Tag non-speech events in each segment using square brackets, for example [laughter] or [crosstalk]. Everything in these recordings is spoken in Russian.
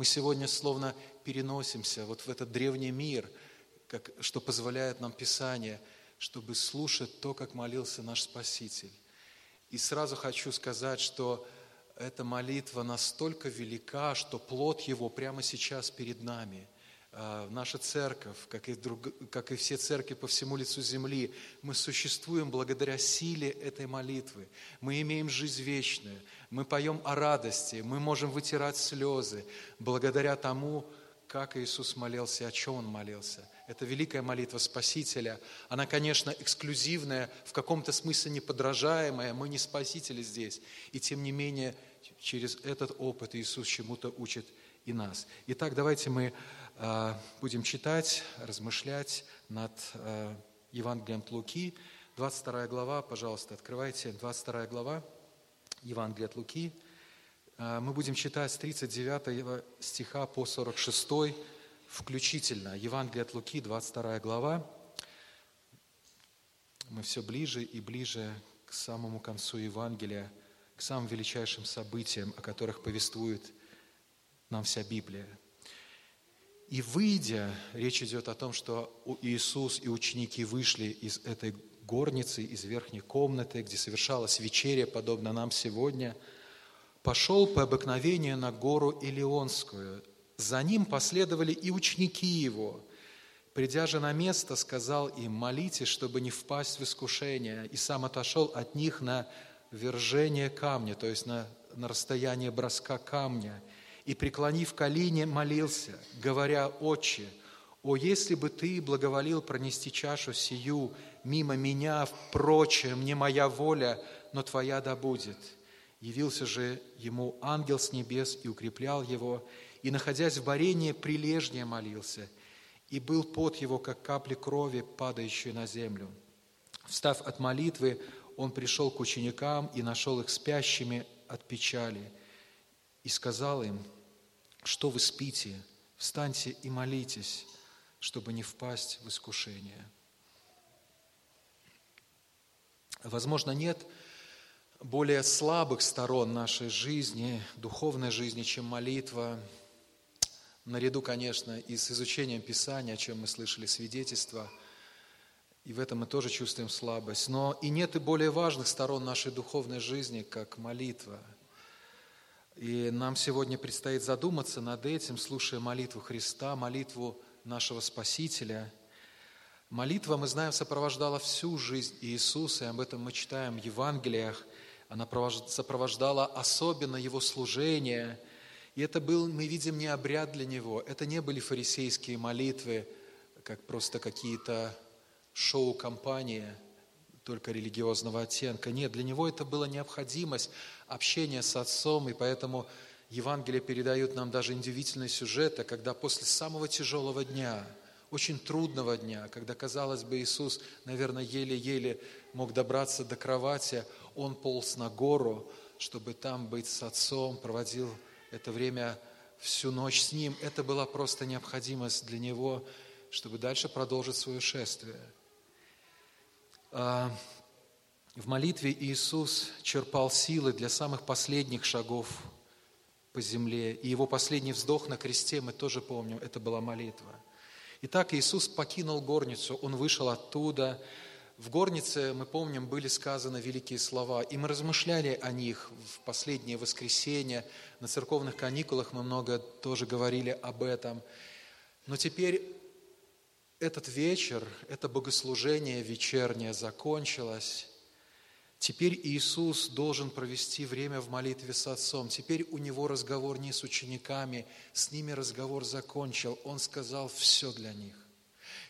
Мы сегодня словно переносимся вот в этот древний мир, как, что позволяет нам Писание, чтобы слушать то, как молился наш Спаситель. И сразу хочу сказать, что эта молитва настолько велика, что плод его прямо сейчас перед нами – наша церковь, как и, друг, как и все церкви по всему лицу земли, мы существуем благодаря силе этой молитвы. Мы имеем жизнь вечную, мы поем о радости, мы можем вытирать слезы благодаря тому, как Иисус молился, о чем Он молился. Это великая молитва Спасителя. Она, конечно, эксклюзивная, в каком-то смысле неподражаемая. Мы не спасители здесь. И тем не менее, через этот опыт Иисус чему-то учит и нас. Итак, давайте мы будем читать, размышлять над а, Евангелием от Луки, 22 глава, пожалуйста, открывайте, 22 глава Евангелия от Луки. А, мы будем читать с 39 стиха по 46 включительно. Евангелие от Луки, 22 глава. Мы все ближе и ближе к самому концу Евангелия, к самым величайшим событиям, о которых повествует нам вся Библия – и выйдя, речь идет о том, что Иисус и ученики вышли из этой горницы, из верхней комнаты, где совершалась вечеря, подобно нам сегодня, пошел по обыкновению на гору Илионскую. За ним последовали и ученики его. Придя же на место, сказал им, молитесь, чтобы не впасть в искушение, и сам отошел от них на вержение камня, то есть на, на расстояние броска камня – и, преклонив колени, молился, говоря, «Отче, о, если бы Ты благоволил пронести чашу сию мимо меня, впрочем, не моя воля, но Твоя да будет». Явился же ему ангел с небес и укреплял его, и, находясь в борении, прилежнее молился, и был пот его, как капли крови, падающие на землю. Встав от молитвы, он пришел к ученикам и нашел их спящими от печали, и сказал им – что вы спите? Встаньте и молитесь, чтобы не впасть в искушение. Возможно, нет более слабых сторон нашей жизни, духовной жизни, чем молитва, наряду, конечно, и с изучением Писания, о чем мы слышали свидетельства, и в этом мы тоже чувствуем слабость. Но и нет и более важных сторон нашей духовной жизни, как молитва – и нам сегодня предстоит задуматься над этим, слушая молитву Христа, молитву нашего Спасителя. Молитва, мы знаем, сопровождала всю жизнь Иисуса, и об этом мы читаем в Евангелиях. Она сопровождала особенно Его служение. И это был, мы видим, не обряд для Него. Это не были фарисейские молитвы, как просто какие-то шоу-компании – только религиозного оттенка. Нет, для него это была необходимость общения с Отцом, и поэтому Евангелие передают нам даже удивительные сюжеты, когда после самого тяжелого дня, очень трудного дня, когда, казалось бы, Иисус, наверное, еле-еле мог добраться до кровати, Он полз на гору, чтобы там быть с Отцом, проводил это время всю ночь с Ним. Это была просто необходимость для Него, чтобы дальше продолжить свое шествие – а, в молитве Иисус черпал силы для самых последних шагов по земле. И его последний вздох на кресте, мы тоже помним, это была молитва. Итак, Иисус покинул горницу, Он вышел оттуда. В горнице, мы помним, были сказаны великие слова, и мы размышляли о них в последнее воскресенье. На церковных каникулах мы много тоже говорили об этом. Но теперь этот вечер, это богослужение вечернее закончилось. Теперь Иисус должен провести время в молитве с Отцом. Теперь у него разговор не с учениками, с ними разговор закончил. Он сказал все для них.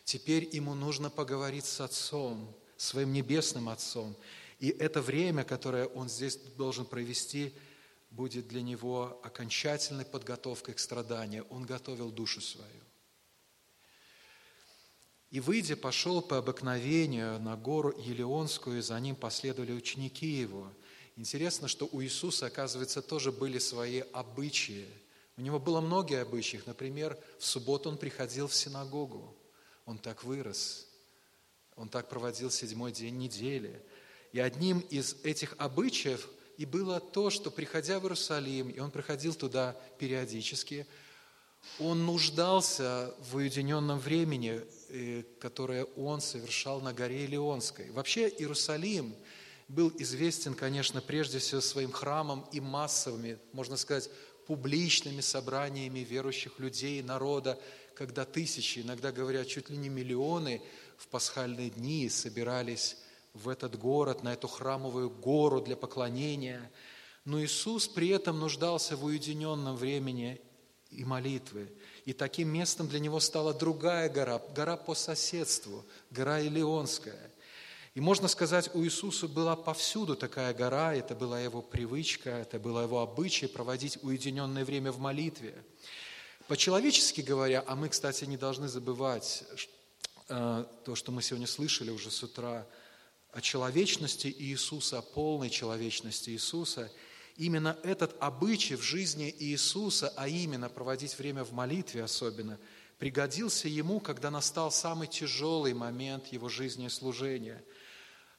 Теперь ему нужно поговорить с Отцом, своим небесным Отцом. И это время, которое он здесь должен провести, будет для него окончательной подготовкой к страданию. Он готовил душу свою. И, выйдя, пошел по обыкновению на гору Елеонскую, и за ним последовали ученики его. Интересно, что у Иисуса, оказывается, тоже были свои обычаи. У него было много обычаев. Например, в субботу он приходил в синагогу. Он так вырос. Он так проводил седьмой день недели. И одним из этих обычаев и было то, что, приходя в Иерусалим, и он приходил туда периодически, он нуждался в уединенном времени, э, которое он совершал на горе Илионской. Вообще Иерусалим был известен, конечно, прежде всего своим храмом и массовыми, можно сказать, публичными собраниями верующих людей, народа, когда тысячи, иногда говорят, чуть ли не миллионы в пасхальные дни собирались в этот город, на эту храмовую гору для поклонения. Но Иисус при этом нуждался в уединенном времени и молитвы. И таким местом для него стала другая гора, гора по соседству, гора Илионская. И можно сказать, у Иисуса была повсюду такая гора, это была его привычка, это было его обычай проводить уединенное время в молитве. По-человечески говоря, а мы, кстати, не должны забывать э, то, что мы сегодня слышали уже с утра, о человечности Иисуса, о полной человечности Иисуса – именно этот обычай в жизни Иисуса, а именно проводить время в молитве особенно, пригодился ему, когда настал самый тяжелый момент его жизни и служения.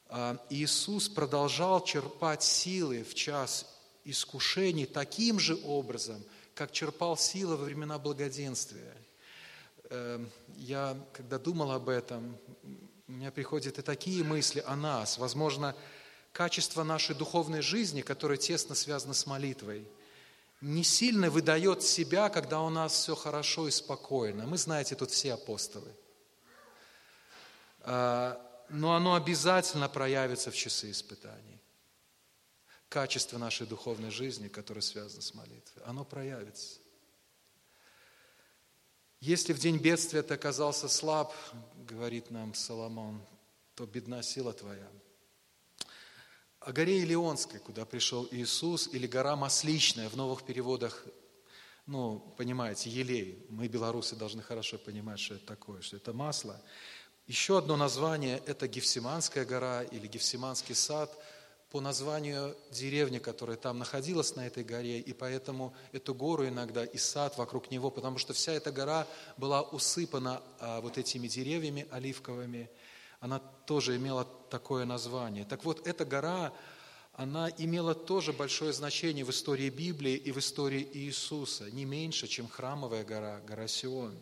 А, Иисус продолжал черпать силы в час искушений таким же образом, как черпал силы во времена благоденствия. Эм, я, когда думал об этом, у меня приходят и такие мысли о нас. Возможно, качество нашей духовной жизни, которое тесно связано с молитвой, не сильно выдает себя, когда у нас все хорошо и спокойно. Мы, знаете, тут все апостолы. А, но оно обязательно проявится в часы испытаний. Качество нашей духовной жизни, которое связано с молитвой, оно проявится. Если в день бедствия ты оказался слаб, говорит нам Соломон, то бедна сила твоя – о горе Илионской, куда пришел Иисус, или гора Масличная, в новых переводах, ну, понимаете, елей. Мы, белорусы, должны хорошо понимать, что это такое, что это масло. Еще одно название – это Гефсиманская гора или Гефсиманский сад по названию деревни, которая там находилась на этой горе, и поэтому эту гору иногда и сад вокруг него, потому что вся эта гора была усыпана а, вот этими деревьями оливковыми – она тоже имела такое название. Так вот, эта гора, она имела тоже большое значение в истории Библии и в истории Иисуса, не меньше, чем храмовая гора, гора Сион.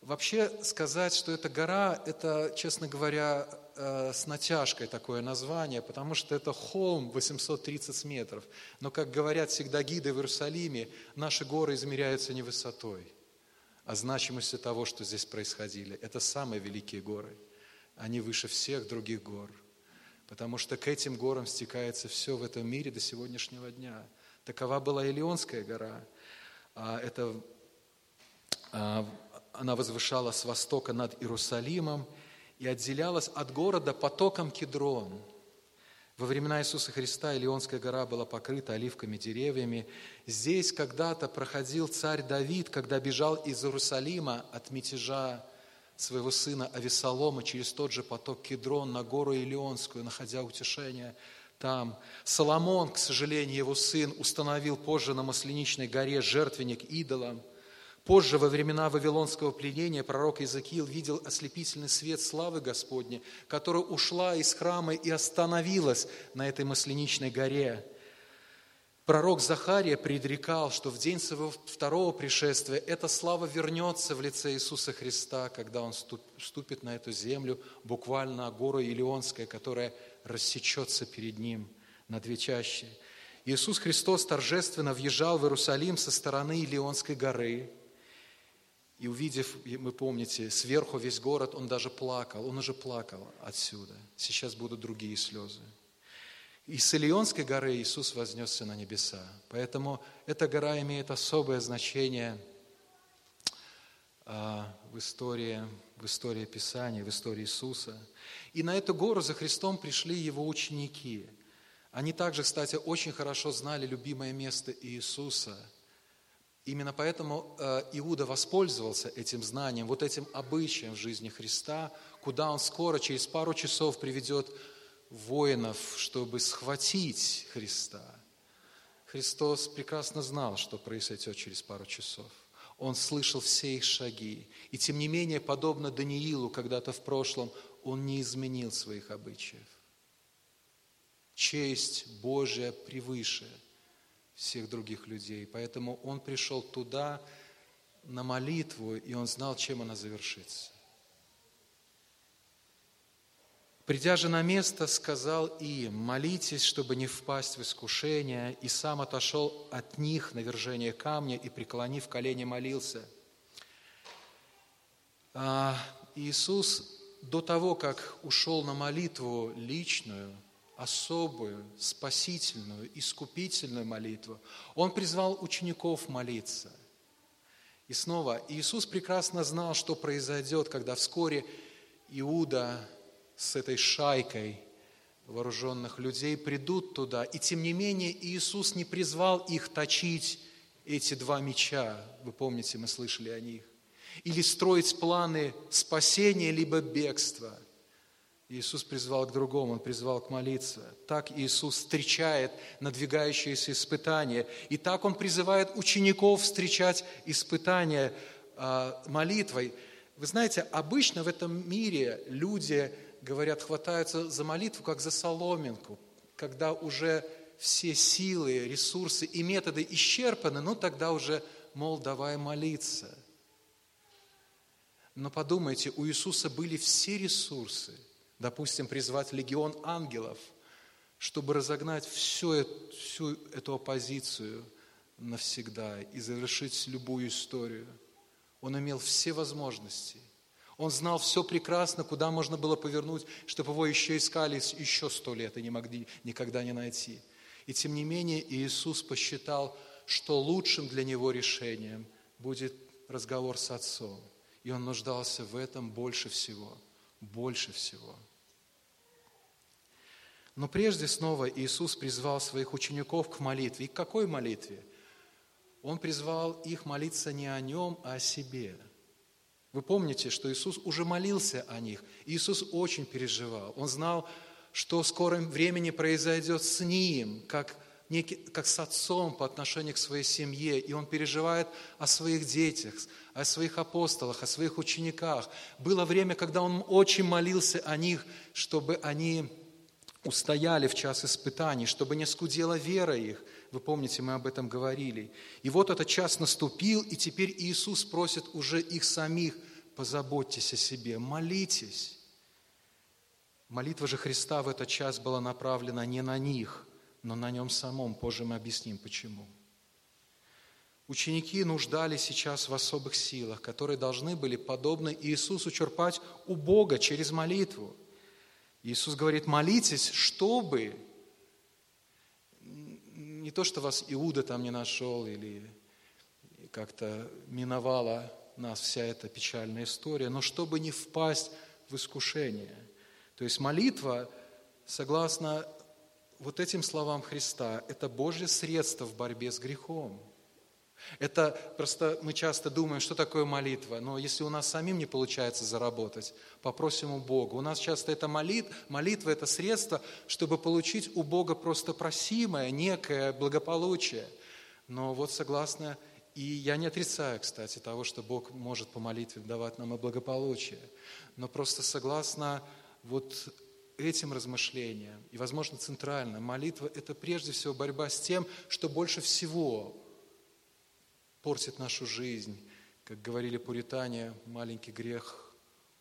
Вообще сказать, что эта гора, это, честно говоря, э, с натяжкой такое название, потому что это холм 830 метров. Но, как говорят всегда гиды в Иерусалиме, наши горы измеряются не высотой, а значимостью того, что здесь происходили. Это самые великие горы – они выше всех других гор, потому что к этим горам стекается все в этом мире до сегодняшнего дня. Такова была Илионская гора. А это, а, она возвышалась с востока над Иерусалимом и отделялась от города потоком Кедрон. Во времена Иисуса Христа Илионская гора была покрыта оливками деревьями. Здесь когда-то проходил царь Давид, когда бежал из Иерусалима от мятежа своего сына Авесолома через тот же поток Кедрон на гору Илионскую, находя утешение там. Соломон, к сожалению, его сын, установил позже на Масленичной горе жертвенник идолам. Позже, во времена Вавилонского пленения, пророк Иезекиил видел ослепительный свет славы Господней, которая ушла из храма и остановилась на этой Масленичной горе. Пророк Захария предрекал, что в день своего второго пришествия эта слава вернется в лице Иисуса Христа, когда Он ступит на эту землю, буквально гору Илионская, которая рассечется перед Ним на две чащи. Иисус Христос торжественно въезжал в Иерусалим со стороны Илионской горы, и увидев, вы помните, сверху весь город, Он даже плакал, Он уже плакал отсюда. Сейчас будут другие слезы. И с Илионской горы Иисус вознесся на небеса. Поэтому эта гора имеет особое значение а, в истории, в истории Писания, в истории Иисуса. И на эту гору за Христом пришли Его ученики. Они также, кстати, очень хорошо знали любимое место Иисуса. Именно поэтому а, Иуда воспользовался этим знанием, вот этим обычаем в жизни Христа, куда он скоро, через пару часов приведет воинов, чтобы схватить Христа. Христос прекрасно знал, что произойдет через пару часов. Он слышал все их шаги. И тем не менее, подобно Даниилу когда-то в прошлом, он не изменил своих обычаев. Честь Божья превыше всех других людей. Поэтому он пришел туда, на молитву, и он знал, чем она завершится. Придя же на место, сказал им, молитесь, чтобы не впасть в искушение, и сам отошел от них на вержение камня и, преклонив колени, молился. А Иисус до того, как ушел на молитву личную, особую, спасительную, искупительную молитву, Он призвал учеников молиться. И снова, Иисус прекрасно знал, что произойдет, когда вскоре Иуда с этой шайкой вооруженных людей придут туда. И тем не менее Иисус не призвал их точить эти два меча. Вы помните, мы слышали о них. Или строить планы спасения, либо бегства. Иисус призвал к другому, Он призвал к молиться. Так Иисус встречает надвигающиеся испытания. И так Он призывает учеников встречать испытания а, молитвой. Вы знаете, обычно в этом мире люди говорят, хватаются за молитву, как за соломинку, когда уже все силы, ресурсы и методы исчерпаны, ну тогда уже, мол, давай молиться. Но подумайте, у Иисуса были все ресурсы, допустим, призвать легион ангелов, чтобы разогнать всю, всю эту оппозицию навсегда и завершить любую историю. Он имел все возможности – он знал все прекрасно, куда можно было повернуть, чтобы его еще искали еще сто лет и не могли никогда не найти. И тем не менее Иисус посчитал, что лучшим для него решением будет разговор с Отцом. И он нуждался в этом больше всего, больше всего. Но прежде снова Иисус призвал своих учеников к молитве. И к какой молитве? Он призвал их молиться не о нем, а о себе – вы помните, что Иисус уже молился о них. Иисус очень переживал. Он знал, что в скором времени произойдет с ним, как, некий, как с отцом по отношению к своей семье. И он переживает о своих детях, о своих апостолах, о своих учениках. Было время, когда он очень молился о них, чтобы они устояли в час испытаний, чтобы не скудела вера их. Вы помните, мы об этом говорили. И вот этот час наступил, и теперь Иисус просит уже их самих, позаботьтесь о себе, молитесь. Молитва же Христа в этот час была направлена не на них, но на нем самом. Позже мы объясним, почему. Ученики нуждались сейчас в особых силах, которые должны были, подобно Иисусу, черпать у Бога через молитву. Иисус говорит, молитесь, чтобы не то, что вас Иуда там не нашел или как-то миновала нас вся эта печальная история, но чтобы не впасть в искушение. То есть молитва, согласно вот этим словам Христа, это Божье средство в борьбе с грехом. Это просто мы часто думаем, что такое молитва, но если у нас самим не получается заработать, попросим у Бога. У нас часто это молит, молитва – это средство, чтобы получить у Бога просто просимое, некое благополучие. Но вот согласно, и я не отрицаю, кстати, того, что Бог может по молитве давать нам и благополучие, но просто согласно вот этим размышлениям, и, возможно, центрально, молитва – это прежде всего борьба с тем, что больше всего портит нашу жизнь. Как говорили пуритане, маленький грех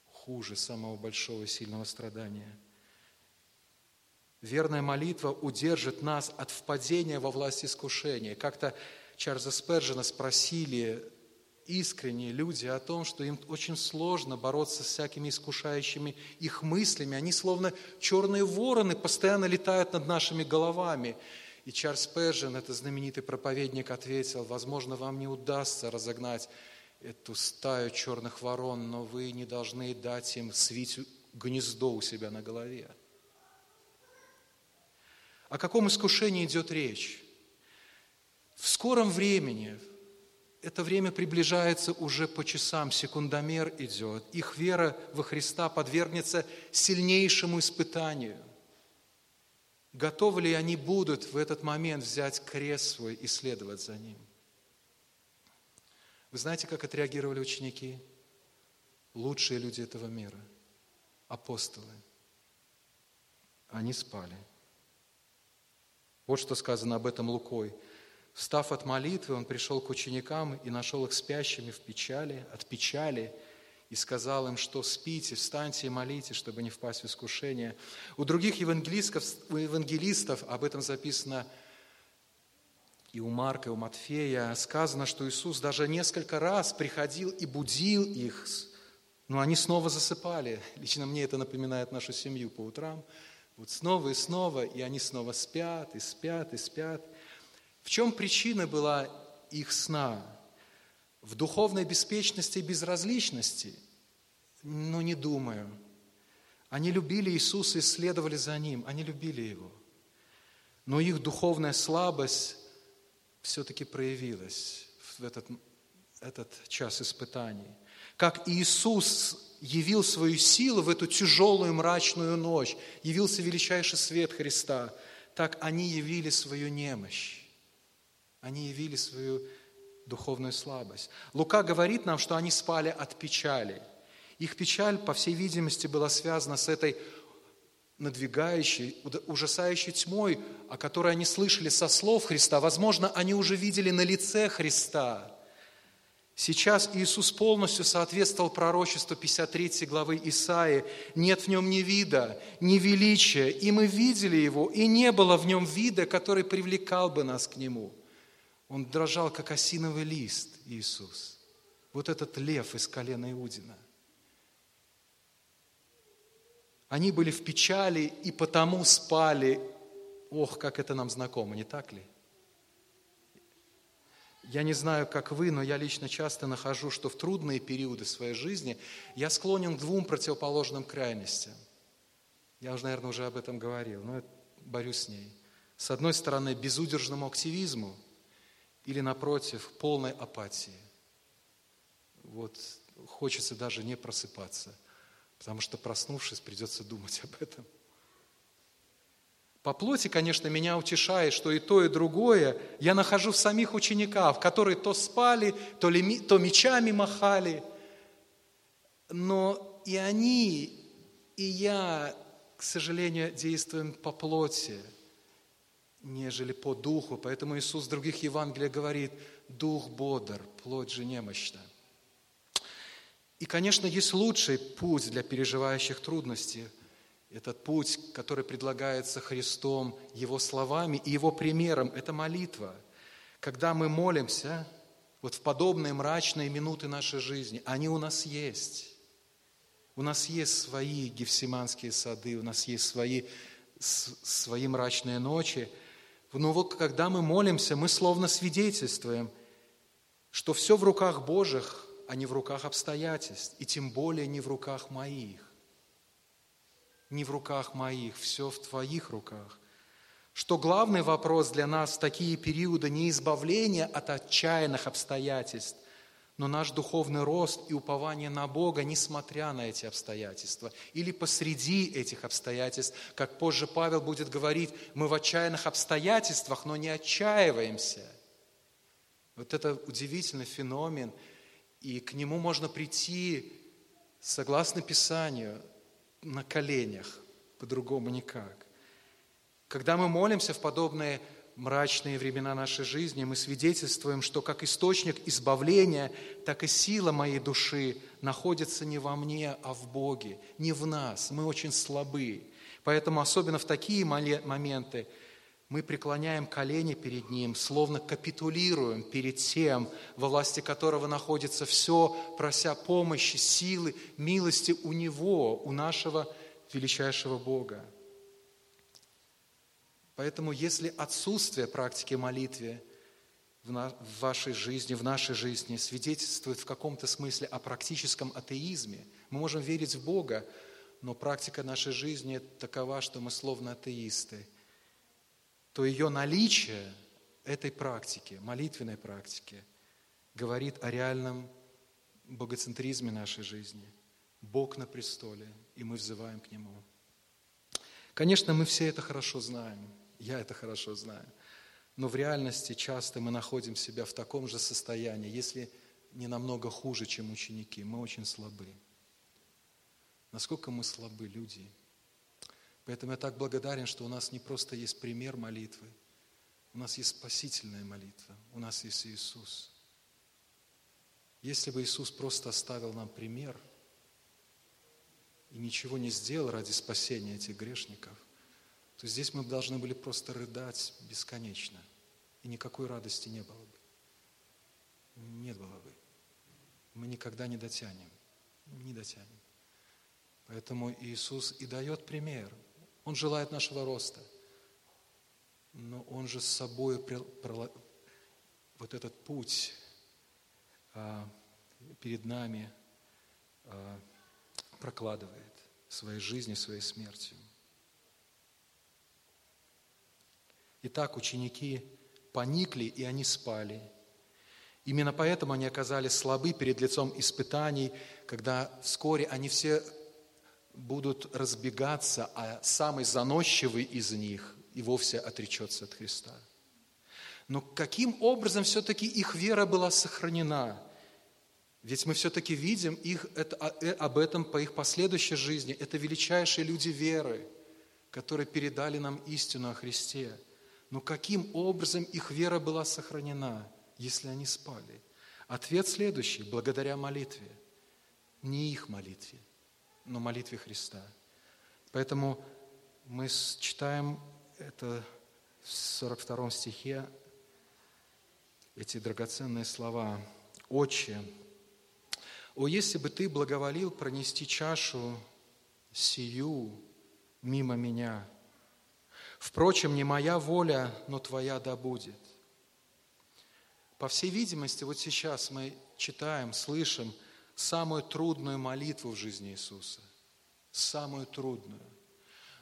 хуже самого большого сильного страдания. Верная молитва удержит нас от впадения во власть искушения. Как-то Чарльза Спержина спросили искренние люди о том, что им очень сложно бороться с всякими искушающими их мыслями. Они словно черные вороны постоянно летают над нашими головами. И Чарльз Пэджин, это знаменитый проповедник, ответил, возможно, вам не удастся разогнать эту стаю черных ворон, но вы не должны дать им свить гнездо у себя на голове. О каком искушении идет речь? В скором времени, это время приближается уже по часам, секундомер идет, их вера во Христа подвергнется сильнейшему испытанию – Готовы ли они будут в этот момент взять крест свой и следовать за ним? Вы знаете, как отреагировали ученики? Лучшие люди этого мира, апостолы. Они спали. Вот что сказано об этом Лукой. Встав от молитвы, он пришел к ученикам и нашел их спящими в печали, от печали, и сказал им, что спите, встаньте и молитесь, чтобы не впасть в искушение. У других евангелистов, у евангелистов об этом записано и у Марка, и у Матфея, сказано, что Иисус даже несколько раз приходил и будил их, но они снова засыпали. Лично мне это напоминает нашу семью по утрам. Вот снова и снова, и они снова спят, и спят, и спят. В чем причина была их сна? В духовной беспечности и безразличности? Ну, не думаю. Они любили Иисуса и следовали за Ним. Они любили Его. Но их духовная слабость все-таки проявилась в этот, этот час испытаний. Как Иисус явил свою силу в эту тяжелую мрачную ночь, явился величайший свет Христа, так они явили свою немощь. Они явили свою духовную слабость. Лука говорит нам, что они спали от печали. Их печаль, по всей видимости, была связана с этой надвигающей, ужасающей тьмой, о которой они слышали со слов Христа. Возможно, они уже видели на лице Христа. Сейчас Иисус полностью соответствовал пророчеству 53 главы Исаии. Нет в нем ни вида, ни величия, и мы видели его, и не было в нем вида, который привлекал бы нас к нему – он дрожал, как осиновый лист, Иисус. Вот этот лев из колена Иудина. Они были в печали и потому спали. Ох, как это нам знакомо, не так ли? Я не знаю, как вы, но я лично часто нахожу, что в трудные периоды своей жизни я склонен к двум противоположным крайностям. Я уже, наверное, уже об этом говорил, но борюсь с ней. С одной стороны, безудержному активизму – или, напротив, полной апатии. Вот хочется даже не просыпаться, потому что, проснувшись, придется думать об этом. По плоти, конечно, меня утешает, что и то, и другое я нахожу в самих учениках, которые то спали, то, ли, то мечами махали. Но и они, и я, к сожалению, действуем по плоти – нежели по духу. Поэтому Иисус в других Евангелиях говорит, дух бодр, плоть же немощна. И, конечно, есть лучший путь для переживающих трудности. Этот путь, который предлагается Христом, Его словами и Его примером, это молитва. Когда мы молимся, вот в подобные мрачные минуты нашей жизни, они у нас есть. У нас есть свои гефсиманские сады, у нас есть свои, свои мрачные ночи – но вот когда мы молимся, мы словно свидетельствуем, что все в руках Божьих, а не в руках обстоятельств, и тем более не в руках моих. Не в руках моих, все в твоих руках. Что главный вопрос для нас в такие периоды не избавление от отчаянных обстоятельств, но наш духовный рост и упование на Бога, несмотря на эти обстоятельства, или посреди этих обстоятельств, как позже Павел будет говорить, мы в отчаянных обстоятельствах, но не отчаиваемся. Вот это удивительный феномен, и к нему можно прийти, согласно Писанию, на коленях, по-другому никак. Когда мы молимся в подобные мрачные времена нашей жизни, мы свидетельствуем, что как источник избавления, так и сила моей души находится не во мне, а в Боге, не в нас. Мы очень слабы. Поэтому особенно в такие моменты мы преклоняем колени перед Ним, словно капитулируем перед тем, во власти которого находится все, прося помощи, силы, милости у Него, у нашего величайшего Бога. Поэтому если отсутствие практики молитвы в вашей жизни, в нашей жизни свидетельствует в каком-то смысле о практическом атеизме, мы можем верить в Бога, но практика нашей жизни такова, что мы словно атеисты, то ее наличие этой практики, молитвенной практики, говорит о реальном богоцентризме нашей жизни. Бог на престоле, и мы взываем к Нему. Конечно, мы все это хорошо знаем – я это хорошо знаю. Но в реальности часто мы находим себя в таком же состоянии, если не намного хуже, чем ученики. Мы очень слабы. Насколько мы слабы, люди. Поэтому я так благодарен, что у нас не просто есть пример молитвы, У нас есть спасительная молитва, у нас есть Иисус. Если бы Иисус просто оставил нам пример и ничего не сделал ради спасения этих грешников, то здесь мы должны были просто рыдать бесконечно, и никакой радости не было бы. Не было бы. Мы никогда не дотянем. Не дотянем. Поэтому Иисус и дает пример. Он желает нашего роста. Но Он же с собой вот этот путь а, перед нами а, прокладывает своей жизнью, своей смертью. Итак, ученики поникли, и они спали. Именно поэтому они оказались слабы перед лицом испытаний, когда вскоре они все будут разбегаться, а самый заносчивый из них и вовсе отречется от Христа. Но каким образом все-таки их вера была сохранена? Ведь мы все-таки видим их, это, э, об этом по их последующей жизни. Это величайшие люди веры, которые передали нам истину о Христе. Но каким образом их вера была сохранена, если они спали? Ответ следующий – благодаря молитве. Не их молитве, но молитве Христа. Поэтому мы читаем это в 42 стихе, эти драгоценные слова. «Отче, о, если бы Ты благоволил пронести чашу сию мимо меня, впрочем, не моя воля, но Твоя да будет». По всей видимости, вот сейчас мы читаем, слышим самую трудную молитву в жизни Иисуса. Самую трудную.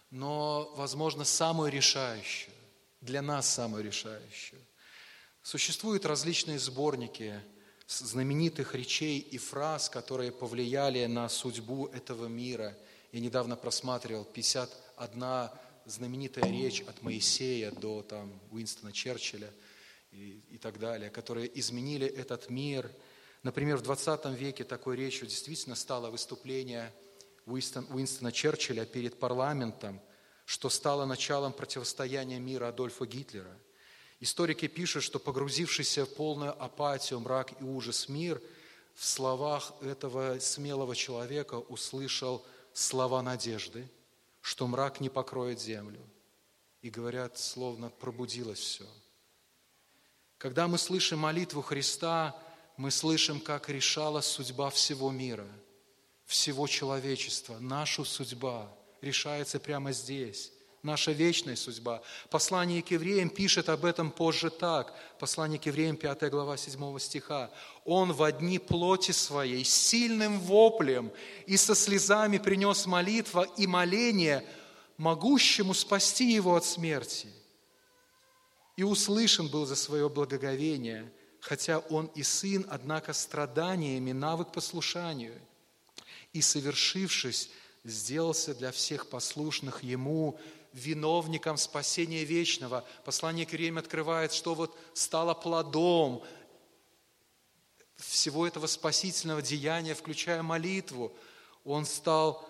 Но, возможно, самую решающую. Для нас самую решающую. Существуют различные сборники знаменитых речей и фраз, которые повлияли на судьбу этого мира. Я недавно просматривал 51 знаменитая речь от Моисея до там, Уинстона Черчилля и, и так далее, которые изменили этот мир. Например, в 20 веке такой речью действительно стало выступление Уинстон, Уинстона Черчилля перед парламентом, что стало началом противостояния мира Адольфа Гитлера – Историки пишут, что погрузившийся в полную апатию, мрак и ужас мир в словах этого смелого человека услышал слова надежды, что мрак не покроет землю. И говорят, словно пробудилось все. Когда мы слышим молитву Христа, мы слышим, как решалась судьба всего мира, всего человечества. Наша судьба решается прямо здесь наша вечная судьба. Послание к евреям пишет об этом позже так. Послание к евреям, 5 глава 7 стиха. «Он в одни плоти своей сильным воплем и со слезами принес молитва и моление, могущему спасти его от смерти. И услышан был за свое благоговение, хотя он и сын, однако страданиями навык послушанию. И, совершившись, сделался для всех послушных ему виновником спасения вечного. Послание к Римлянам открывает, что вот стало плодом всего этого спасительного деяния, включая молитву. Он стал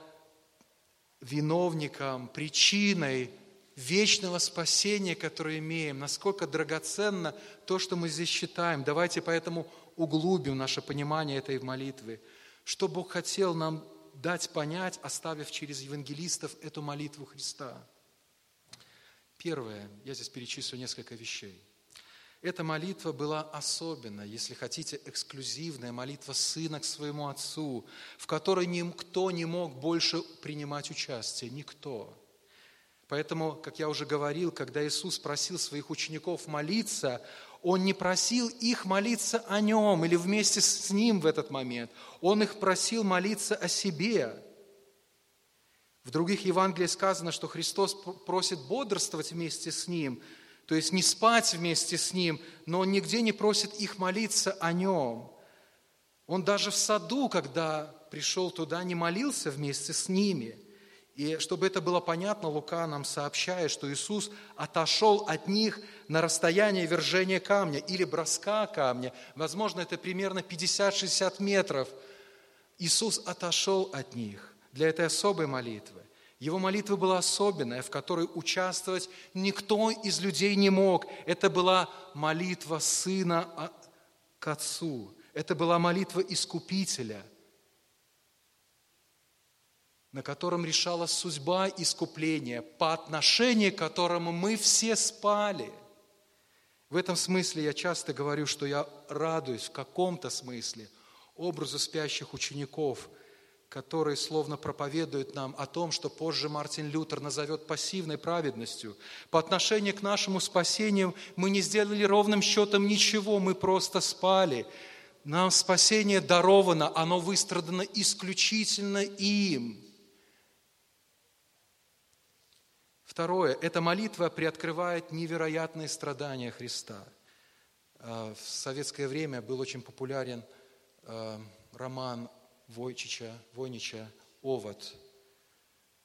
виновником, причиной вечного спасения, которое имеем. Насколько драгоценно то, что мы здесь читаем. Давайте поэтому углубим наше понимание этой молитвы. Что Бог хотел нам дать понять, оставив через евангелистов эту молитву Христа – Первое, я здесь перечислю несколько вещей. Эта молитва была особенная, если хотите, эксклюзивная молитва сына к своему отцу, в которой никто не мог больше принимать участие, никто. Поэтому, как я уже говорил, когда Иисус просил своих учеников молиться, Он не просил их молиться о Нем или вместе с Ним в этот момент. Он их просил молиться о себе. В других Евангелиях сказано, что Христос просит бодрствовать вместе с Ним, то есть не спать вместе с Ним, но Он нигде не просит их молиться о Нем. Он даже в саду, когда пришел туда, не молился вместе с ними. И чтобы это было понятно, Лука нам сообщает, что Иисус отошел от них на расстояние вержения камня или броска камня. Возможно, это примерно 50-60 метров. Иисус отошел от них для этой особой молитвы. Его молитва была особенная, в которой участвовать никто из людей не мог. Это была молитва сына к отцу. Это была молитва искупителя, на котором решалась судьба искупления, по отношению к которому мы все спали. В этом смысле я часто говорю, что я радуюсь в каком-то смысле образу спящих учеников, которые словно проповедуют нам о том, что позже Мартин Лютер назовет пассивной праведностью. По отношению к нашему спасению мы не сделали ровным счетом ничего, мы просто спали. Нам спасение даровано, оно выстрадано исключительно им – Второе, эта молитва приоткрывает невероятные страдания Христа. А, в советское время был очень популярен а, роман Войчича, Войнича «Овод».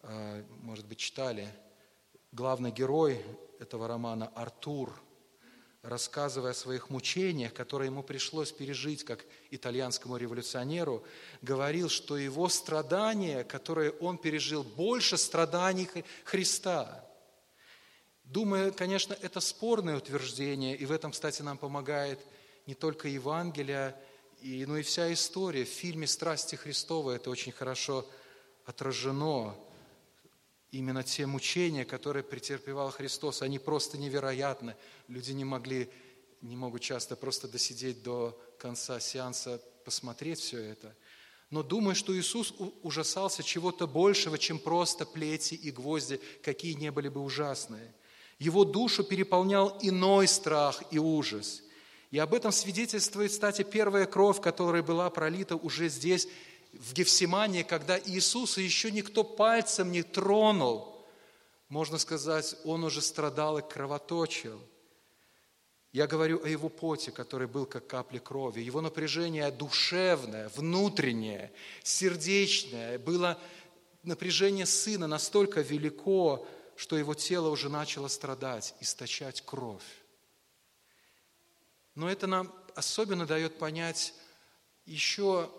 А, может быть, читали. Главный герой этого романа Артур – рассказывая о своих мучениях, которые ему пришлось пережить как итальянскому революционеру, говорил, что его страдания, которые он пережил, больше страданий Христа. Думаю, конечно, это спорное утверждение, и в этом, кстати, нам помогает не только Евангелие, но и вся история. В фильме «Страсти Христовы» это очень хорошо отражено именно те мучения, которые претерпевал Христос, они просто невероятны. Люди не могли, не могут часто просто досидеть до конца сеанса, посмотреть все это. Но думаю, что Иисус ужасался чего-то большего, чем просто плети и гвозди, какие не были бы ужасные. Его душу переполнял иной страх и ужас. И об этом свидетельствует, кстати, первая кровь, которая была пролита уже здесь, в Гефсимании, когда Иисуса еще никто пальцем не тронул, можно сказать, он уже страдал и кровоточил. Я говорю о его поте, который был как капли крови. Его напряжение душевное, внутреннее, сердечное. Было напряжение сына настолько велико, что его тело уже начало страдать, источать кровь. Но это нам особенно дает понять еще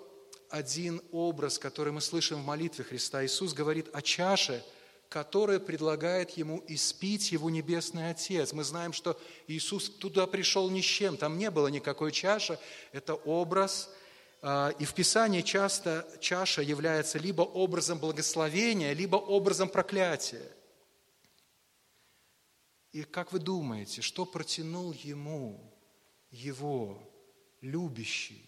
один образ, который мы слышим в молитве Христа. Иисус говорит о чаше, которая предлагает ему испить его Небесный Отец. Мы знаем, что Иисус туда пришел ни с чем, там не было никакой чаши. Это образ, а, и в Писании часто чаша является либо образом благословения, либо образом проклятия. И как вы думаете, что протянул ему его любящий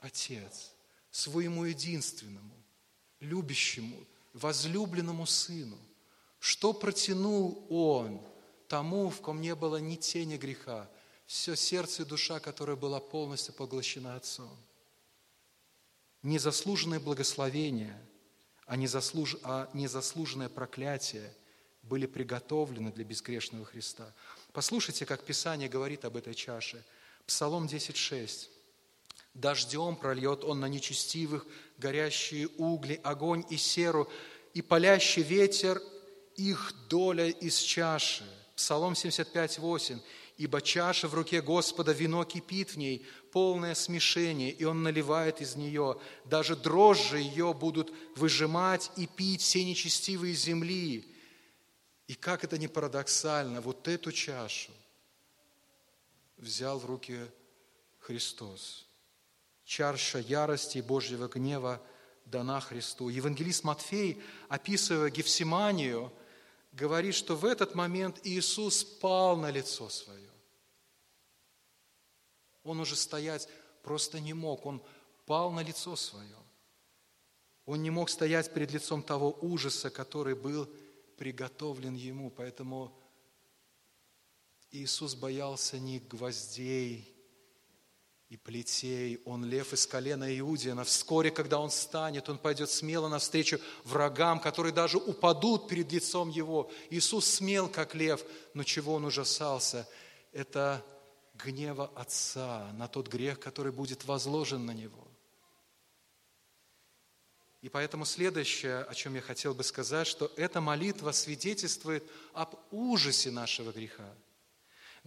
Отец – своему единственному, любящему, возлюбленному Сыну. Что протянул Он тому, в ком не было ни тени греха, все сердце и душа, которая была полностью поглощена Отцом. Незаслуженное благословение, а, незаслуж... а незаслуженное проклятие были приготовлены для безгрешного Христа. Послушайте, как Писание говорит об этой чаше. Псалом 10.6. Дождем прольет он на нечестивых горящие угли, огонь и серу, и палящий ветер их доля из чаши. Псалом 75, 8. «Ибо чаша в руке Господа, вино кипит в ней, полное смешение, и Он наливает из нее. Даже дрожжи ее будут выжимать и пить все нечестивые земли». И как это не парадоксально, вот эту чашу взял в руки Христос – чарша ярости Божьего гнева дана Христу. Евангелист Матфей, описывая Гефсиманию, говорит, что в этот момент Иисус пал на лицо свое. Он уже стоять просто не мог, он пал на лицо свое. Он не мог стоять перед лицом того ужаса, который был приготовлен ему. Поэтому Иисус боялся не гвоздей, и плетей, он лев из колена Иудина. Вскоре, когда он станет, он пойдет смело навстречу врагам, которые даже упадут перед лицом его. Иисус смел, как лев, но чего он ужасался? Это гнева Отца на тот грех, который будет возложен на него. И поэтому следующее, о чем я хотел бы сказать, что эта молитва свидетельствует об ужасе нашего греха.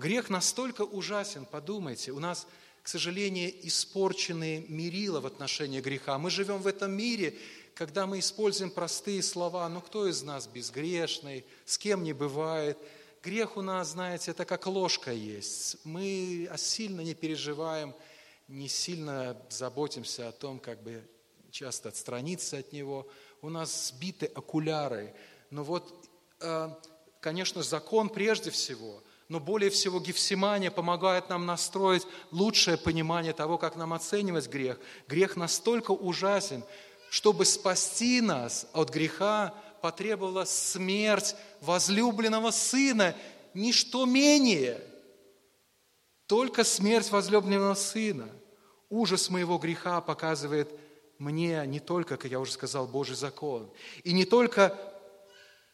Грех настолько ужасен, подумайте, у нас к сожалению, испорчены мерила в отношении греха. Мы живем в этом мире, когда мы используем простые слова, ну кто из нас безгрешный, с кем не бывает. Грех у нас, знаете, это как ложка есть. Мы сильно не переживаем, не сильно заботимся о том, как бы часто отстраниться от него. У нас сбиты окуляры. Но вот, э, конечно, закон прежде всего – но более всего Гефсимания помогает нам настроить лучшее понимание того, как нам оценивать грех. Грех настолько ужасен, чтобы спасти нас от греха, потребовала смерть возлюбленного сына, ничто менее. Только смерть возлюбленного сына. Ужас моего греха показывает мне не только, как я уже сказал, Божий закон, и не только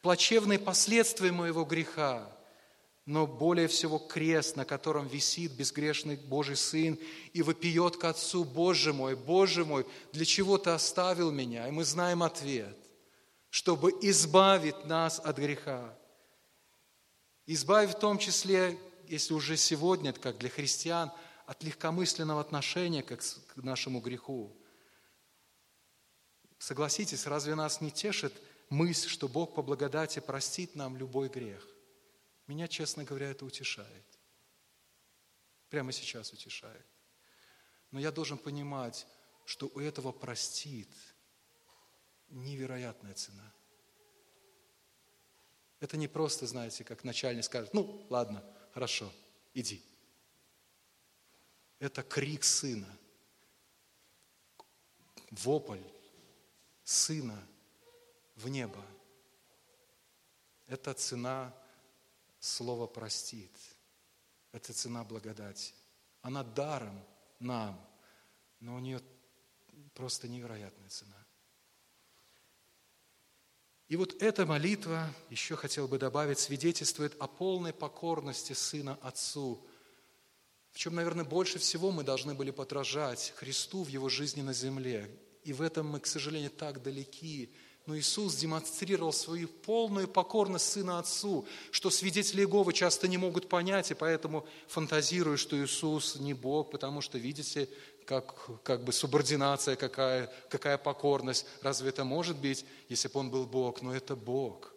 плачевные последствия моего греха, но более всего крест, на котором висит безгрешный Божий Сын и вопиет к Отцу, Боже мой, Боже мой, для чего Ты оставил меня? И мы знаем ответ, чтобы избавить нас от греха. Избавить в том числе, если уже сегодня, как для христиан, от легкомысленного отношения к нашему греху. Согласитесь, разве нас не тешит мысль, что Бог по благодати простит нам любой грех? Меня, честно говоря, это утешает. Прямо сейчас утешает. Но я должен понимать, что у этого простит невероятная цена. Это не просто, знаете, как начальник скажет, ну, ладно, хорошо, иди. Это крик сына, вопль сына в небо. Это цена Слово простит. Это цена благодати. Она даром нам, но у нее просто невероятная цена. И вот эта молитва, еще хотел бы добавить, свидетельствует о полной покорности Сына Отцу, в чем, наверное, больше всего мы должны были подражать Христу в Его жизни на земле. И в этом мы, к сожалению, так далеки но Иисус демонстрировал свою полную покорность Сына Отцу, что свидетели Иеговы часто не могут понять, и поэтому фантазируют, что Иисус не Бог, потому что, видите, как, как бы субординация какая, какая покорность. Разве это может быть, если бы Он был Бог? Но это Бог –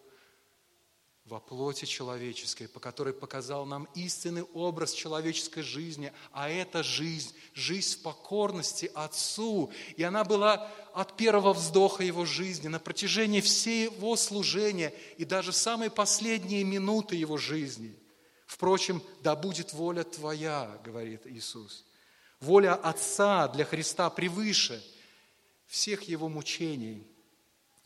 во плоти человеческой, по которой показал нам истинный образ человеческой жизни, а это жизнь, жизнь в покорности Отцу. И она была от первого вздоха Его жизни, на протяжении всего служения и даже самые последние минуты Его жизни. Впрочем, да будет воля Твоя, говорит Иисус. Воля Отца для Христа превыше всех Его мучений.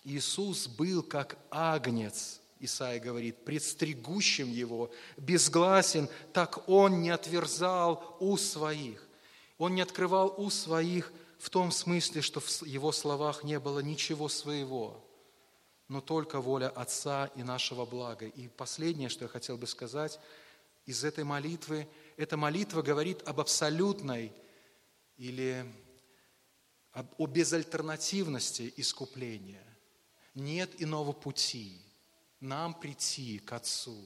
Иисус был как агнец – Исаия говорит, предстригущим его, безгласен, так он не отверзал у своих. Он не открывал у своих в том смысле, что в его словах не было ничего своего, но только воля Отца и нашего блага. И последнее, что я хотел бы сказать из этой молитвы, эта молитва говорит об абсолютной или о безальтернативности искупления. Нет иного пути – нам прийти к Отцу.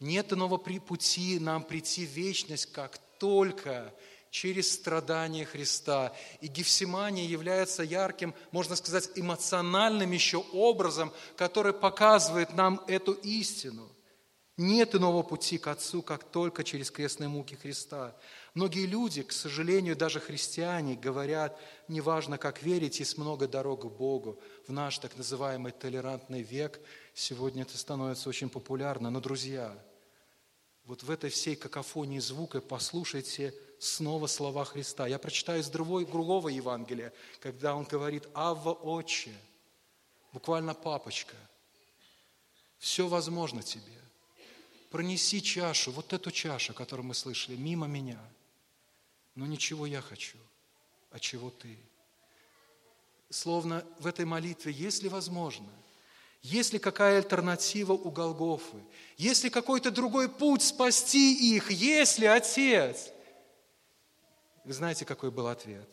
Нет иного пути нам прийти в вечность, как только через страдания Христа. И Гефсимания является ярким, можно сказать, эмоциональным еще образом, который показывает нам эту истину. Нет иного пути к Отцу, как только через крестные муки Христа. Многие люди, к сожалению, даже христиане, говорят, неважно, как верить, есть много дорог к Богу. В наш так называемый толерантный век сегодня это становится очень популярно. Но, друзья, вот в этой всей какофонии звука послушайте снова слова Христа. Я прочитаю из другого, другого Евангелия, когда он говорит «Авва, Отче», буквально «папочка», все возможно тебе. Пронеси чашу, вот эту чашу, которую мы слышали, мимо меня – но ничего я хочу, а чего ты. Словно в этой молитве, если возможно, есть ли какая альтернатива у Голгофы, есть ли какой-то другой путь спасти их, есть ли Отец? Вы знаете, какой был ответ?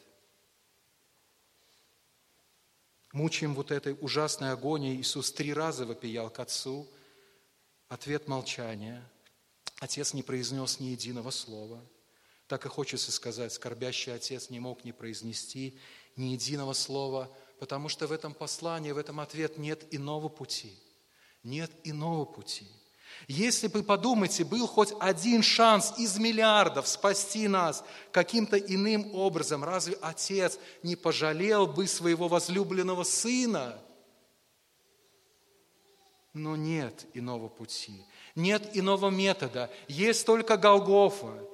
Мучаем вот этой ужасной агонией, Иисус три раза вопиял к Отцу. Ответ молчания. Отец не произнес ни единого слова – так и хочется сказать, скорбящий отец не мог не произнести ни единого слова, потому что в этом послании, в этом ответ нет иного пути. Нет иного пути. Если бы, подумайте, был хоть один шанс из миллиардов спасти нас каким-то иным образом, разве отец не пожалел бы своего возлюбленного сына? Но нет иного пути, нет иного метода, есть только Голгофа.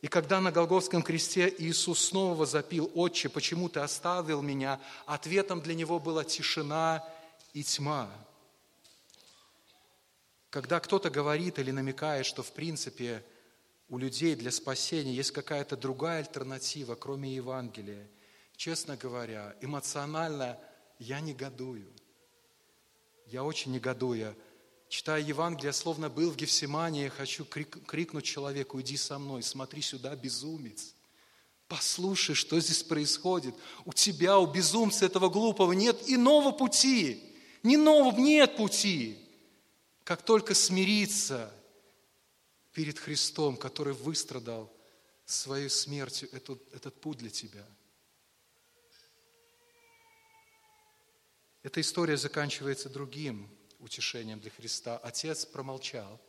И когда на Голговском кресте Иисус снова запил, «Отче, почему ты оставил меня?», ответом для него была тишина и тьма. Когда кто-то говорит или намекает, что в принципе у людей для спасения есть какая-то другая альтернатива, кроме Евангелия, честно говоря, эмоционально я негодую. Я очень негодую. Читая Евангелие, словно был в Гефсимании, хочу крик, крикнуть человеку, иди со мной, смотри сюда, безумец. Послушай, что здесь происходит. У тебя, у безумца этого глупого нет иного пути. Ни нового, нет пути. Как только смириться перед Христом, который выстрадал своей смертью этот, этот путь для тебя. Эта история заканчивается другим утешением для Христа. Отец промолчал.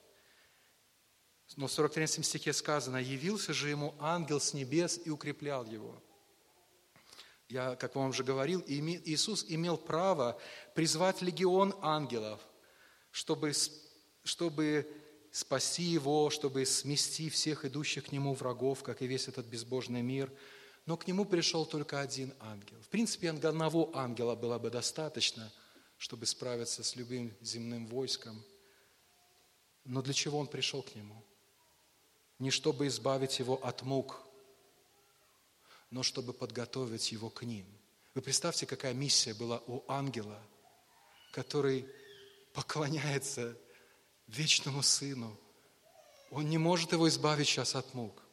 Но в 43 стихе сказано, «Явился же ему ангел с небес и укреплял его». Я, как вам уже говорил, Иисус имел право призвать легион ангелов – чтобы, чтобы спасти его, чтобы смести всех идущих к нему врагов, как и весь этот безбожный мир. Но к нему пришел только один ангел. В принципе, одного ангела было бы достаточно, чтобы справиться с любым земным войском. Но для чего он пришел к нему? Не чтобы избавить его от мук, но чтобы подготовить его к ним. Вы представьте, какая миссия была у ангела, который поклоняется вечному Сыну. Он не может его избавить сейчас от мук.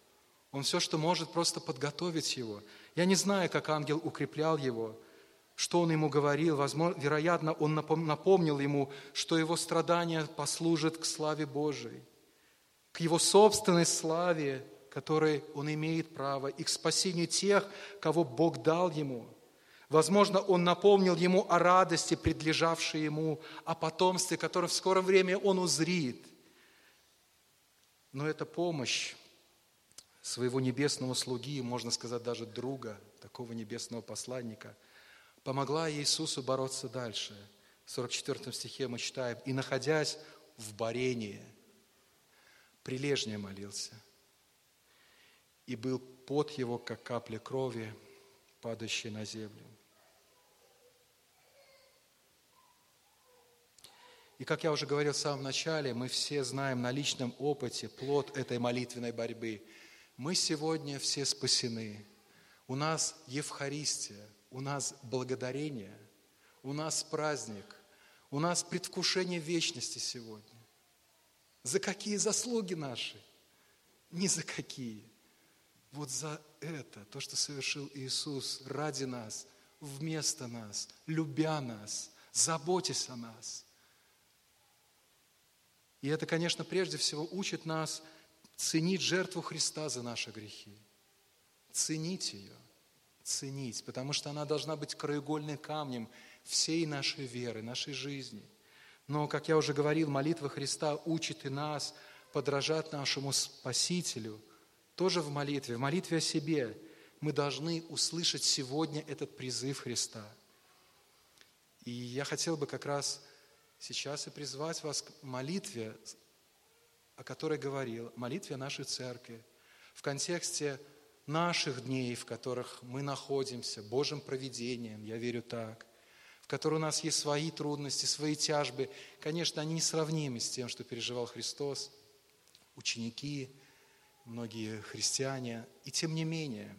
Он все, что может, просто подготовить его. Я не знаю, как ангел укреплял его, что он ему говорил. Возможно, вероятно, он напомнил ему, что его страдания послужат к славе Божией, к его собственной славе, которой он имеет право, и к спасению тех, кого Бог дал ему – Возможно, он напомнил ему о радости, предлежавшей ему, о потомстве, которое в скором времени он узрит. Но это помощь своего небесного слуги, можно сказать, даже друга, такого небесного посланника, помогла Иисусу бороться дальше. В 44 стихе мы читаем, «И, находясь в борении, прилежнее молился, и был пот его, как капля крови, падающей на землю. И как я уже говорил в самом начале, мы все знаем на личном опыте плод этой молитвенной борьбы. Мы сегодня все спасены. У нас Евхаристия, у нас благодарение, у нас праздник, у нас предвкушение вечности сегодня. За какие заслуги наши? Ни за какие. Вот за это, то, что совершил Иисус ради нас, вместо нас, любя нас, заботясь о нас – и это, конечно, прежде всего учит нас ценить жертву Христа за наши грехи. Ценить ее, ценить, потому что она должна быть краеугольным камнем всей нашей веры, нашей жизни. Но, как я уже говорил, молитва Христа учит и нас подражать нашему Спасителю, тоже в молитве, в молитве о себе. Мы должны услышать сегодня этот призыв Христа. И я хотел бы как раз сейчас и призвать вас к молитве, о которой говорил, молитве нашей церкви, в контексте наших дней, в которых мы находимся, Божьим проведением, я верю так, в которой у нас есть свои трудности, свои тяжбы. Конечно, они несравнимы с тем, что переживал Христос, ученики, многие христиане. И тем не менее,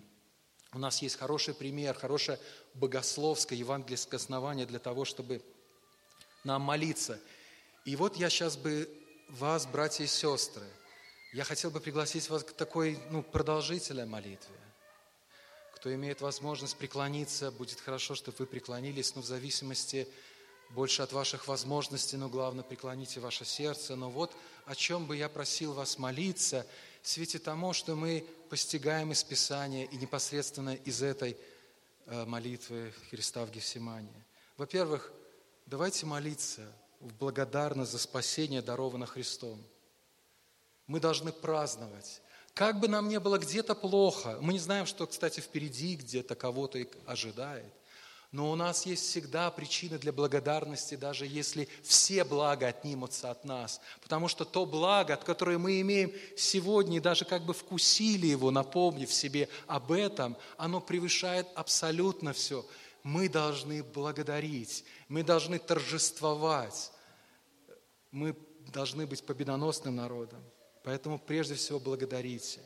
у нас есть хороший пример, хорошее богословское, евангельское основание для того, чтобы нам молиться. И вот я сейчас бы вас, братья и сестры, я хотел бы пригласить вас к такой ну, продолжительной молитве. Кто имеет возможность преклониться, будет хорошо, чтобы вы преклонились, но в зависимости больше от ваших возможностей, но главное, преклоните ваше сердце. Но вот о чем бы я просил вас молиться, в свете тому, что мы постигаем из Писания и непосредственно из этой э, молитвы Христа в Гефсимании? Во-первых, давайте молиться в благодарность за спасение, даровано Христом. Мы должны праздновать. Как бы нам не было где-то плохо, мы не знаем, что, кстати, впереди где-то кого-то ожидает – но у нас есть всегда причины для благодарности, даже если все блага отнимутся от нас. Потому что то благо, от которого мы имеем сегодня, даже как бы вкусили его, напомнив себе об этом, оно превышает абсолютно все. Мы должны благодарить, мы должны торжествовать, мы должны быть победоносным народом. Поэтому прежде всего благодарите.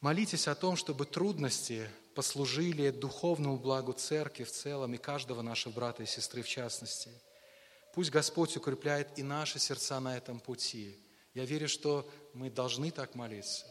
Молитесь о том, чтобы трудности послужили духовному благу церкви в целом и каждого нашего брата и сестры в частности. Пусть Господь укрепляет и наши сердца на этом пути. Я верю, что мы должны так молиться.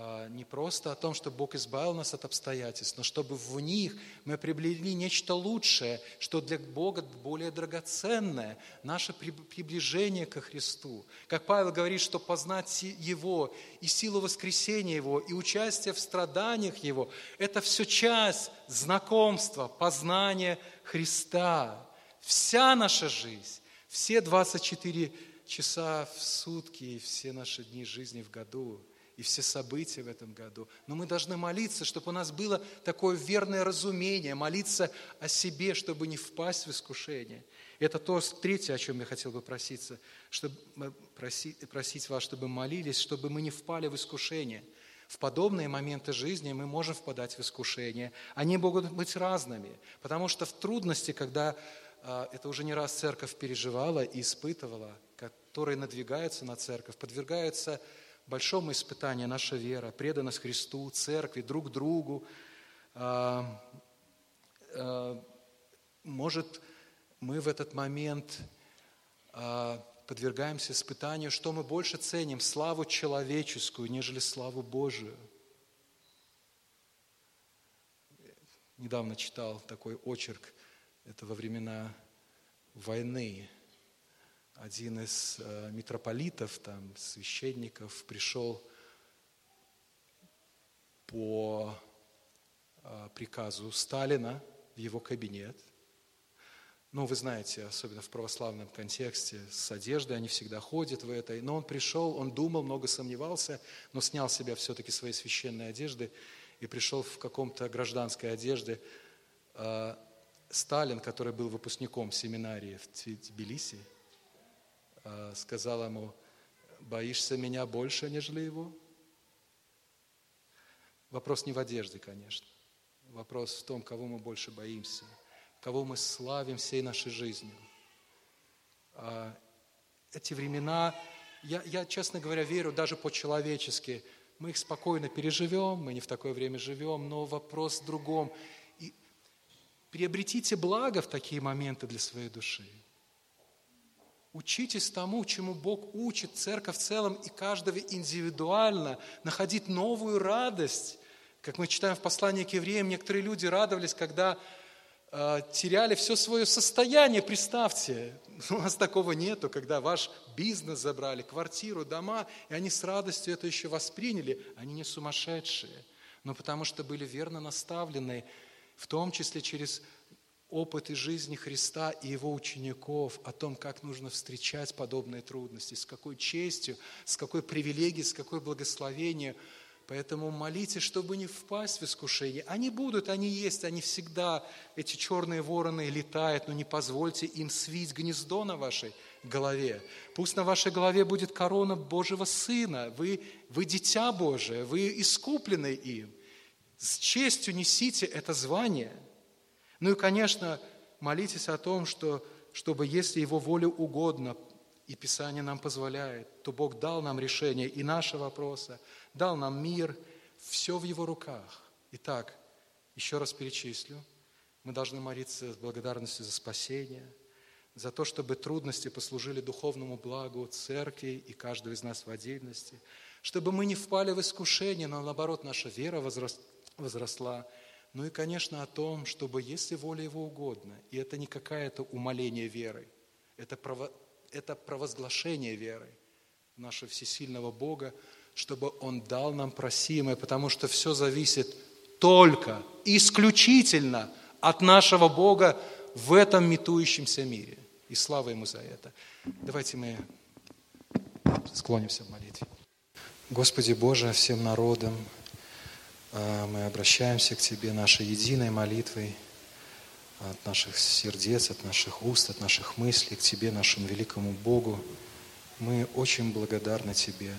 А, не просто о том, чтобы Бог избавил нас от обстоятельств, но чтобы в них мы приобрели нечто лучшее, что для Бога более драгоценное, наше приближение ко Христу. Как Павел говорит, что познать Его и силу воскресения Его, и участие в страданиях Его – это все часть знакомства, познания Христа. Вся наша жизнь, все 24 часа в сутки, все наши дни жизни в году – и все события в этом году. Но мы должны молиться, чтобы у нас было такое верное разумение, молиться о себе, чтобы не впасть в искушение. Это то третье, о чем я хотел бы проситься, чтобы, просить, просить вас, чтобы молились, чтобы мы не впали в искушение. В подобные моменты жизни мы можем впадать в искушение. Они могут быть разными, потому что в трудности, когда а, это уже не раз церковь переживала и испытывала, которые надвигаются на церковь, подвергаются большому испытанию наша вера, преданность Христу, церкви, друг другу. А, а, может, мы в этот момент а, подвергаемся испытанию, что мы больше ценим, славу человеческую, нежели славу Божию. Недавно читал такой очерк, это во времена войны, один из э, митрополитов, там, священников пришел по э, приказу Сталина в его кабинет. Ну, вы знаете, особенно в православном контексте, с одеждой они всегда ходят в этой. Но он пришел, он думал, много сомневался, но снял себя все-таки свои священные одежды и пришел в каком-то гражданской одежде. Э, Сталин, который был выпускником семинарии в Тбилиси, сказал ему, боишься меня больше, нежели его? Вопрос не в одежде, конечно. Вопрос в том, кого мы больше боимся, кого мы славим всей нашей жизнью. А, эти времена, я, я, честно говоря, верю даже по-человечески, мы их спокойно переживем, мы не в такое время живем, но вопрос в другом. И приобретите благо в такие моменты для своей души – Учитесь тому, чему Бог учит церковь в целом и каждого индивидуально, находить новую радость. Как мы читаем в послании к евреям, некоторые люди радовались, когда э, теряли все свое состояние. Представьте, [laughs] у нас такого нету, когда ваш бизнес забрали, квартиру, дома, и они с радостью это еще восприняли. Они не сумасшедшие, но потому что были верно наставлены, в том числе через опыт из жизни Христа и Его учеников о том, как нужно встречать подобные трудности, с какой честью, с какой привилегией, с какой благословением. Поэтому молитесь, чтобы не впасть в искушение. Они будут, они есть, они всегда, эти черные вороны летают, но не позвольте им свить гнездо на вашей голове. Пусть на вашей голове будет корона Божьего Сына. Вы, вы дитя Божие, вы искуплены им. С честью несите это звание – ну и, конечно, молитесь о том, что, чтобы, если Его воле угодно, и Писание нам позволяет, то Бог дал нам решение и наши вопросы, дал нам мир, все в Его руках. Итак, еще раз перечислю. Мы должны молиться с благодарностью за спасение, за то, чтобы трудности послужили духовному благу церкви и каждого из нас в отдельности, чтобы мы не впали в искушение, но наоборот наша вера возросла, ну и, конечно, о том, чтобы, если воля Его угодно, и это не какое-то умоление веры, это, право, это провозглашение веры нашего всесильного Бога, чтобы Он дал нам просимое, потому что все зависит только, исключительно от нашего Бога в этом метующемся мире. И слава Ему за это. Давайте мы склонимся в молитве. Господи Боже, всем народам мы обращаемся к Тебе нашей единой молитвой от наших сердец, от наших уст, от наших мыслей к Тебе, нашему великому Богу. Мы очень благодарны Тебе,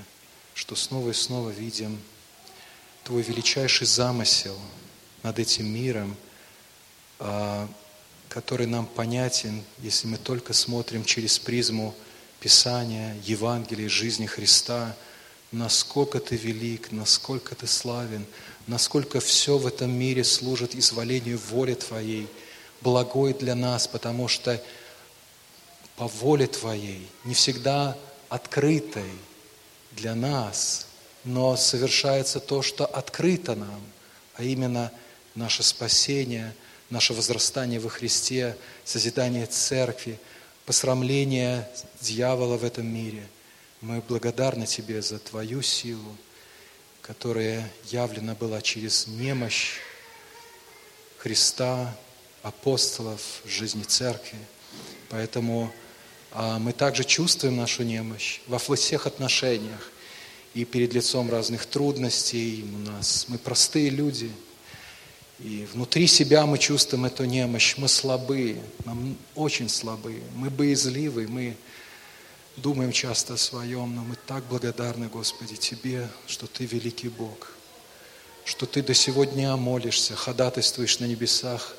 что снова и снова видим Твой величайший замысел над этим миром, а, который нам понятен, если мы только смотрим через призму Писания, Евангелия, жизни Христа, насколько Ты велик, насколько Ты славен, насколько все в этом мире служит изволению воли Твоей, благой для нас, потому что по воле Твоей, не всегда открытой для нас, но совершается то, что открыто нам, а именно наше спасение, наше возрастание во Христе, созидание церкви – посрамление дьявола в этом мире. Мы благодарны Тебе за Твою силу, которая явлена была через немощь Христа, апостолов жизни церкви. Поэтому а, мы также чувствуем нашу немощь во всех отношениях и перед лицом разных трудностей у нас. Мы простые люди – и внутри себя мы чувствуем эту немощь. Мы слабые, мы очень слабые, мы боязливы, мы думаем часто о своем, но мы так благодарны, Господи, Тебе, что Ты великий Бог, что Ты до сегодня молишься, ходатайствуешь на небесах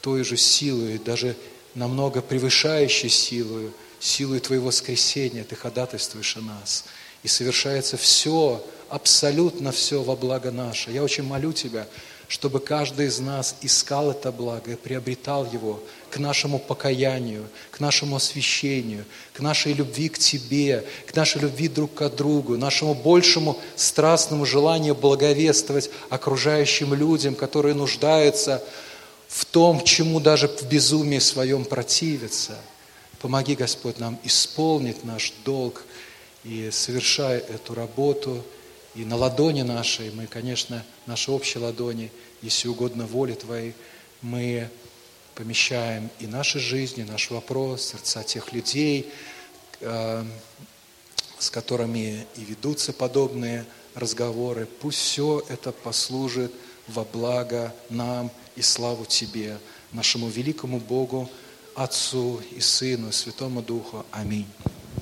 той же силой, даже намного превышающей силою, силой Твоего воскресения Ты ходатайствуешь о нас. И совершается все, абсолютно все во благо наше. Я очень молю Тебя, чтобы каждый из нас искал это благо и приобретал его к нашему покаянию, к нашему освящению, к нашей любви к Тебе, к нашей любви друг к другу, нашему большему страстному желанию благовествовать окружающим людям, которые нуждаются в том, чему даже в безумии своем противятся. Помоги, Господь, нам исполнить наш долг и совершая эту работу – и на ладони нашей, мы, конечно, наши общие ладони, если угодно воли Твоей, мы помещаем и наши жизни, наш вопрос, сердца тех людей, э, с которыми и ведутся подобные разговоры. Пусть все это послужит во благо нам и славу Тебе, нашему великому Богу, Отцу и Сыну, и Святому Духу. Аминь.